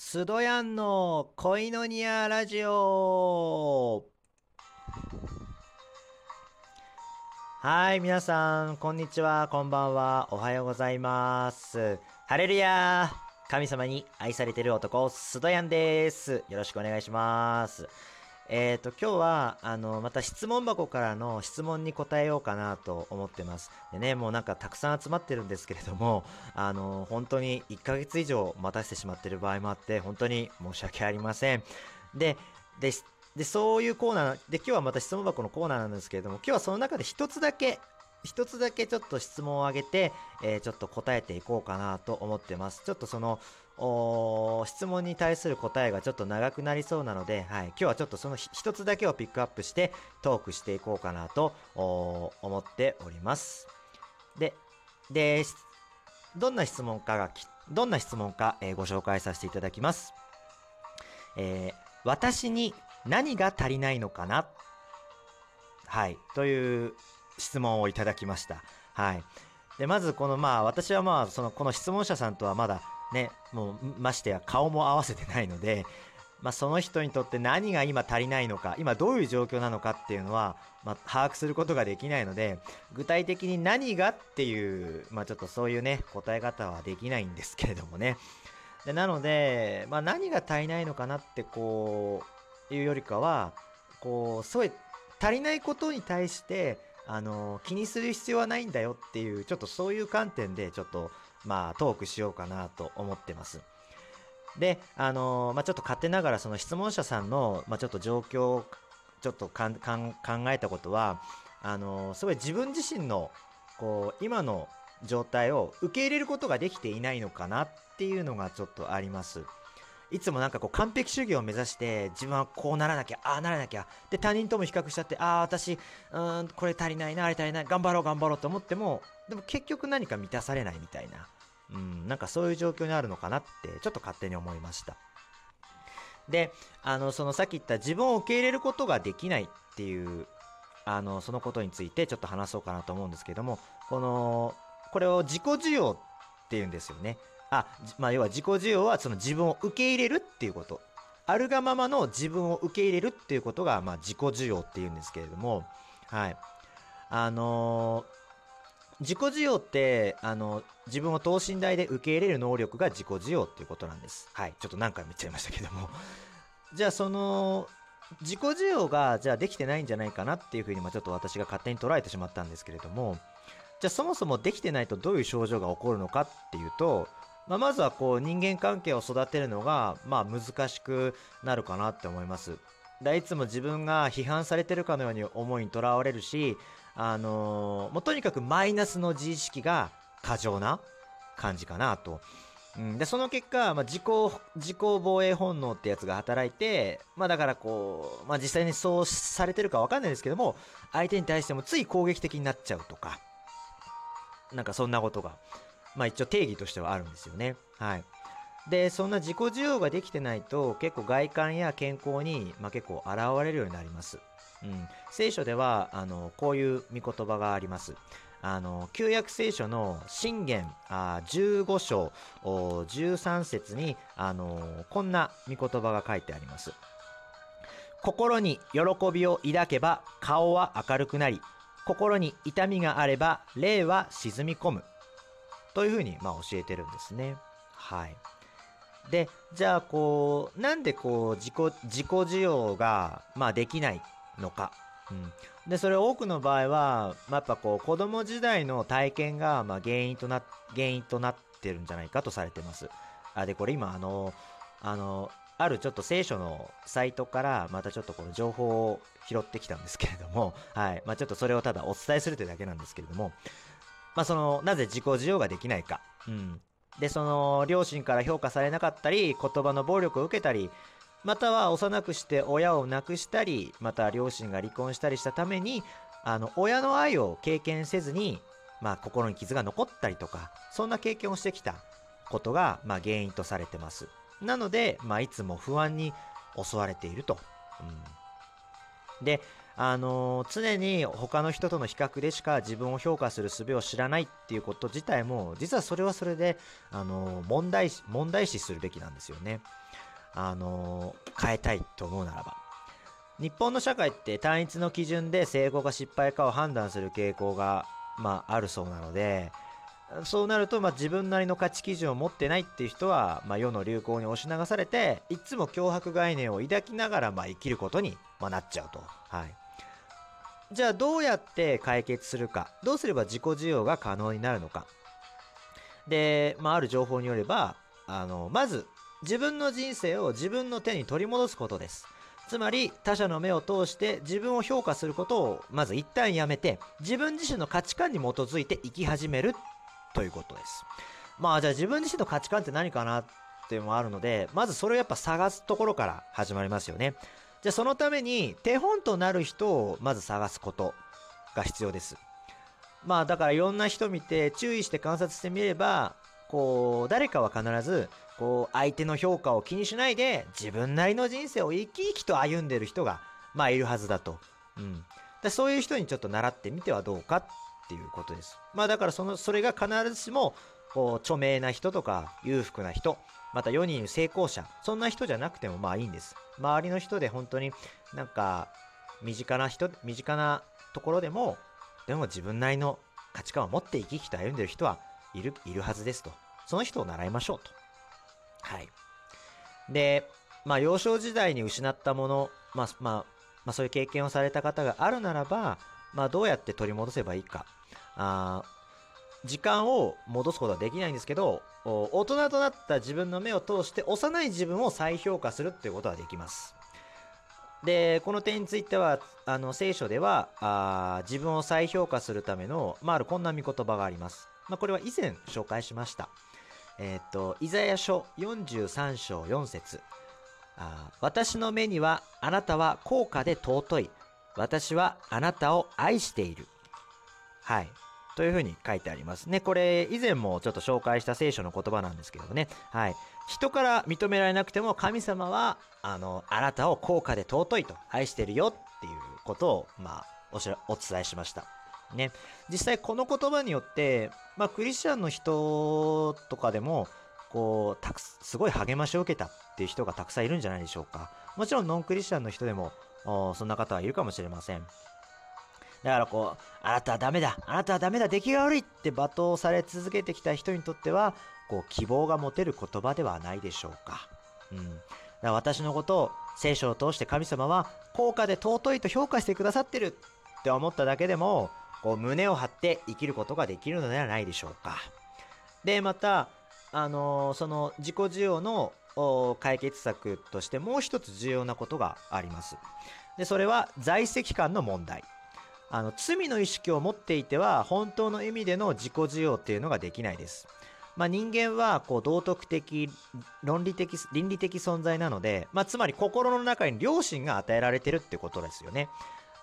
スドヤンの恋のニアラジオはい、皆さん、こんにちは、こんばんは、おはようございます。ハレルヤ神様に愛されてる男、スドヤンです。よろしくお願いします。えっ、と、今日は、あの、また質問箱からの質問に答えようかなと思ってます。でね、もうなんかたくさん集まってるんですけれども、あの、本当に1ヶ月以上待たせてしまってる場合もあって、本当に申し訳ありません。で、で、で、そういうコーナー、で、今日はまた質問箱のコーナーなんですけれども、今日はその中で一つだけ、一つだけちょっと質問を挙げて、えーちょっと答えていこうかなと思ってます。ちょっとその、質問に対する答えがちょっと長くなりそうなので、はい、今日はちょっとそのひ一つだけをピックアップしてトークしていこうかなと思っております。で、で、どんな質問かが、どんな質問か、えーご紹介させていただきます。えー私に何が足りないのかな？はい、という質問をいただきました。はい。で、まずこのまあ私はまあそのこの質問者さんとはまだね、もうましてや顔も合わせてないので、まあその人にとって何が今足りないのか、今どういう状況なのかっていうのは、まあ把握することができないので、具体的に何がっていう、まあちょっとそういうね、答え方はできないんですけれどもね。でなので、まあ何が足りないのかなってこう、いうよりかは、こう、すごい足りないことに対して、あの気にする必要はないんだよっていうちょっとそういう観点でちょっとまあトークしようかなと思ってます。であのまあちょっと勝手ながらその質問者さんの、まあ、ちょっと状況をちょっと考えたことはあのすごい自分自身のこう今の状態を受け入れることができていないのかなっていうのがちょっとあります。いつもなんかこう完璧主義を目指して自分はこうならなきゃああならなきゃで他人とも比較しちゃってああ私うんこれ足りないなあれ足りない頑張ろう頑張ろうと思ってもでも結局何か満たされないみたいな。うんなんかそういう状況にあるのかなってちょっと勝手に思いました。であのそのさっき言った自分を受け入れることができないっていうあのそのことについてちょっと話そうかなと思うんですけどもこのこれを自己需要っていうんですよね。あ、まあ、要は自己需要はその自分を受け入れるっていうこと。あるがままの自分を受け入れるっていうことが、まあ、自己需要っていうんですけれども。はい。あのー自己需要ってあの自分を等身大で受け入れる能力が自己需要っていうことなんです。はい。ちょっと何回も言っちゃいましたけども。じゃあその自己需要がじゃあできてないんじゃないかなっていうふうに、まあ、ちょっと私が勝手に捉えてしまったんですけれども。じゃあそもそもできてないとどういう症状が起こるのかっていうと、まあ、まずはこう人間関係を育てるのが、まあ、難しくなるかなって思います。だいつも自分が批判されてるかのように思いにとらわれるし、あのーもうとにかくマイナスの自意識が過剰な感じかなと。うん、でその結果、まあ、自己自己防衛本能ってやつが働いて、まあ、だからこう、まあ、実際にそうされてるかわかんないですけども相手に対してもつい攻撃的になっちゃうとかなんかそんなことが、まあ、一応定義としてはあるんですよね。はい、でそんな自己需要ができてないと結構外観や健康に、まあ、結構現れるようになります。うん、聖書ではあのこういう御言葉があります。あの旧約聖書の信玄あ15章13節にあのこんな御言葉が書いてあります。心に喜びを抱けば顔は明るくなり心に痛みがあれば霊は沈み込むというふうにまあ教えてるんですね。はい。でじゃあこうなんでこう自己自己需要がまあできないのか。うん、でそれ多くの場合は、まあ、やっぱこう子供時代の体験がまあ原因とな原因となってるんじゃないかとされてます。あでこれ今あのあのあるちょっと聖書のサイトからまたちょっとこの情報を拾ってきたんですけれども、はいまあ、ちょっとそれをただお伝えするというだけなんですけれども、まあ、そのなぜ自己需要ができないか、うん、でその両親から評価されなかったり言葉の暴力を受けたりまたは幼くして親を亡くしたりまた両親が離婚したりしたためにあの親の愛を経験せずに、まあ、心に傷が残ったりとかそんな経験をしてきたことが、まあ、原因とされてます。なので、まあ、いつも不安に襲われていると、うん、であの常に他の人との比較でしか自分を評価する術を知らないっていうこと自体も実はそれはそれで、あの問題問題視するべきなんですよね。あの、変えたいと思うならば。日本の社会って単一の基準で成功か失敗かを判断する傾向が、まあ、あるそうなので、そうなると、まあ、自分なりの価値基準を持ってないっていう人は、まあ、世の流行に押し流されていつも脅迫概念を抱きながら、まあ、生きることに、まあ、なっちゃうと。はい、じゃあどうやって解決するかどうすれば自己需要が可能になるのかで、まあ、ある情報によればあのまず自分の人生を自分の手に取り戻すことですつまり他者の目を通して自分を評価することをまず一旦やめて自分自身の価値観に基づいて生き始めるということです。まあじゃあ自分自身の価値観って何かなっていうのもあるので、まずそれをやっぱ探すところから始まりますよね。じゃあそのために手本となる人をまず探すことが必要です。まあだからいろんな人見て注意して観察してみれば、こう誰かは必ずこう相手の評価を気にしないで自分なりの人生を生き生きと歩んでる人がまあいるはずだと。うん。でそういう人にちょっと習ってみてはどうかっていうことです。まあだからそのそれが必ずしもこう著名な人とか裕福な人また世にいる成功者そんな人じゃなくてもまあいいんです。周りの人で本当になんか身近な人身近なところでもでも自分なりの価値観を持って生き生きと歩んでる人はいるいるはずですと。その人を習いましょうと。はい。で、まあ幼少時代に失ったもの、まあまあ、まあそういう経験をされた方があるならば、まあどうやって取り戻せばいいか。あ時間を戻すことはできないんですけど大人となった自分の目を通して幼い自分を再評価するっていうことはできます。でこの点についてはあの聖書ではあ自分を再評価するための、まあ、あるこんな見言葉があります、まあ、これは以前紹介しました。えっ、とイザヤ書43章4節。あ私の目にはあなたは高価で尊い。私はあなたを愛している。はい。というふうに書いてありますね。これ以前もちょっと紹介した聖書の言葉なんですけどね。はい。人から認められなくても神様はあのあなたを高価で尊いと愛してるよっていうことをまあおしお伝えしました。ね。実際この言葉によってまあクリスチャンの人とかでもこうたくすごい励ましを受けたっていう人がたくさんいるんじゃないでしょうか。もちろんノンクリスチャンの人でもそんな方はいるかもしれません。だからこう、あなたはダメだ、あなたはダメだ、出来が悪いって罵倒され続けてきた人にとっては、こう、希望が持てる言葉ではないでしょうか。うん。だから私のことを聖書を通して神様は高価で尊いと評価してくださってるって思っただけでも、こう胸を張って生きることができるのではないでしょうか。で、また、あのー、その自己需要の解決策としてもう一つ重要なことがあります。で、それは在籍感の問題。あの罪の意識を持っていては本当の意味での自己需要っていうのができないです。まあ、人間はこう道徳的論理的倫理的存在なので、まあ、つまり心の中に良心が与えられてるってことですよね。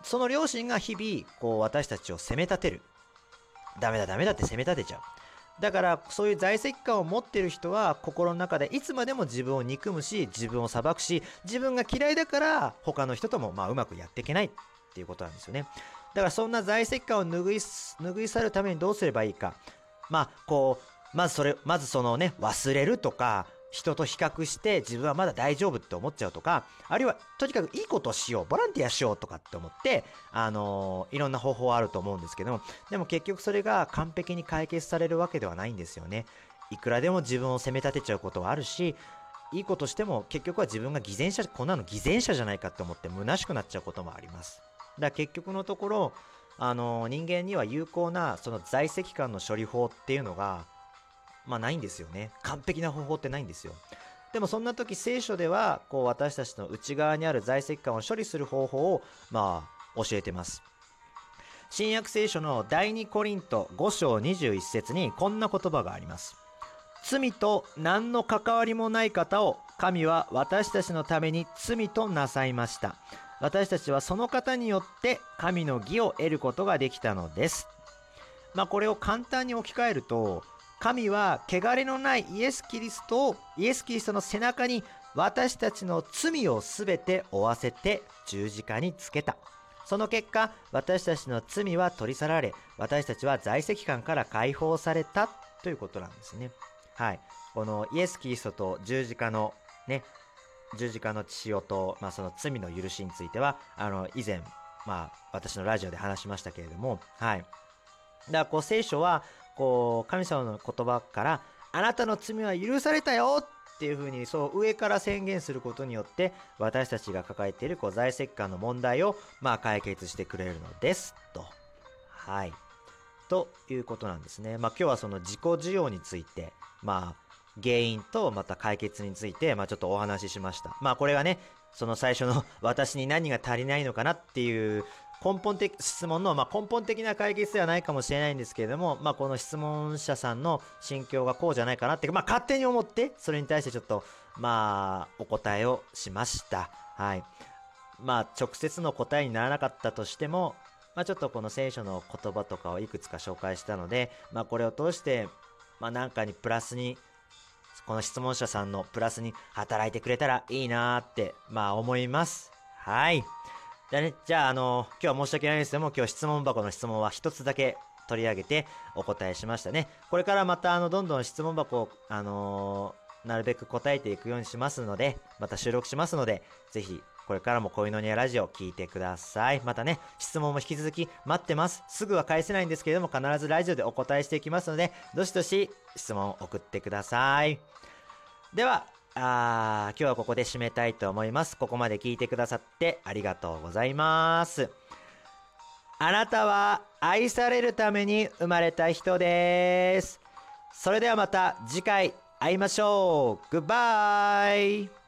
その良心が日々こう私たちを責め立てる。ダメだダメだって責め立てちゃう。だからそういう在籍感を持ってる人は心の中でいつまでも自分を憎むし自分を裁くし自分が嫌いだから他の人ともまあうまくやっていけないっていうことなんですよね。だからそんな在籍感を拭い拭い去るためにどうすればいいか。まあ、こう、まずそれ、まずそのね、忘れるとか、人と比較して自分はまだ大丈夫って思っちゃうとか、あるいはとにかくいいことをしよう、ボランティアしようとかって思って、あのー、いろんな方法はあると思うんですけども、でも結局それが完璧に解決されるわけではないんですよね。いくらでも自分を責め立てちゃうことはあるし、いいことしても結局は自分が偽善者、こんなの偽善者じゃないかって思って虚しくなっちゃうこともあります。だ結局のところあの人間には有効なその在籍感の処理法っていうのがまあないんですよね。完璧な方法ってないんですよ。でもそんな時聖書ではこう私たちの内側にある在籍感を処理する方法をまあ教えてます。新約聖書の第2コリント5章21節にこんな言葉があります。罪と何の関わりもない方を神は私たちのために罪となさいました。私たちはその方によって神の義を得ることができたのです。まあこれを簡単に置き換えると、神は汚れのないイエス・キリストをイエス・キリストの背中に私たちの罪をすべて負わせて十字架につけた。その結果、私たちの罪は取り去られ、私たちは在籍感から解放されたということなんですね。はい。このイエス・キリストと十字架のね、十字架の血潮と、まあ、その罪の許しについてはあの以前、まあ、私のラジオで話しましたけれども、はい、だからこう聖書はこう神様の言葉からあなたの罪は許されたよっていうふうにそう上から宣言することによって私たちが抱えているこう在籍感の問題をまあ解決してくれるのですと。はい。ということなんですね。まあ今日はその自己需要についてまあ原因とまた解決についてまあちょっとお話ししました。まあこれがねその最初の 私に何が足りないのかなっていう根本的質問の、まあ、根本的な解決ではないかもしれないんですけれども、まあ、この質問者さんの心境がこうじゃないかなって、まあ、勝手に思ってそれに対してちょっとまあお答えをしましたはいまあ直接の答えにならなかったとしても、まあ、ちょっとこの聖書の言葉とかをいくつか紹介したので、まあ、これを通してまあなんかにプラスにこの質問者さんのプラスに働いてくれたらいいなってまあ思いますはいじゃあね、じゃあ、あの、今日は申し訳ないですけども、今日質問箱の質問は一つだけ取り上げてお答えしましたね。これからまた、あの、どんどん質問箱を、あのー、なるべく答えていくようにしますので、また収録しますので、ぜひ、これからも恋のニアラジオ聞いてください。またね、質問も引き続き待ってます。すぐは返せないんですけれども、必ずラジオでお答えしていきますので、どしどし質問を送ってください。では、あ今日はここで締めたいと思います。ここまで聞いてくださってありがとうございます。あなたは愛されるために生まれた人です。それではまた次回会いましょう。グッバイ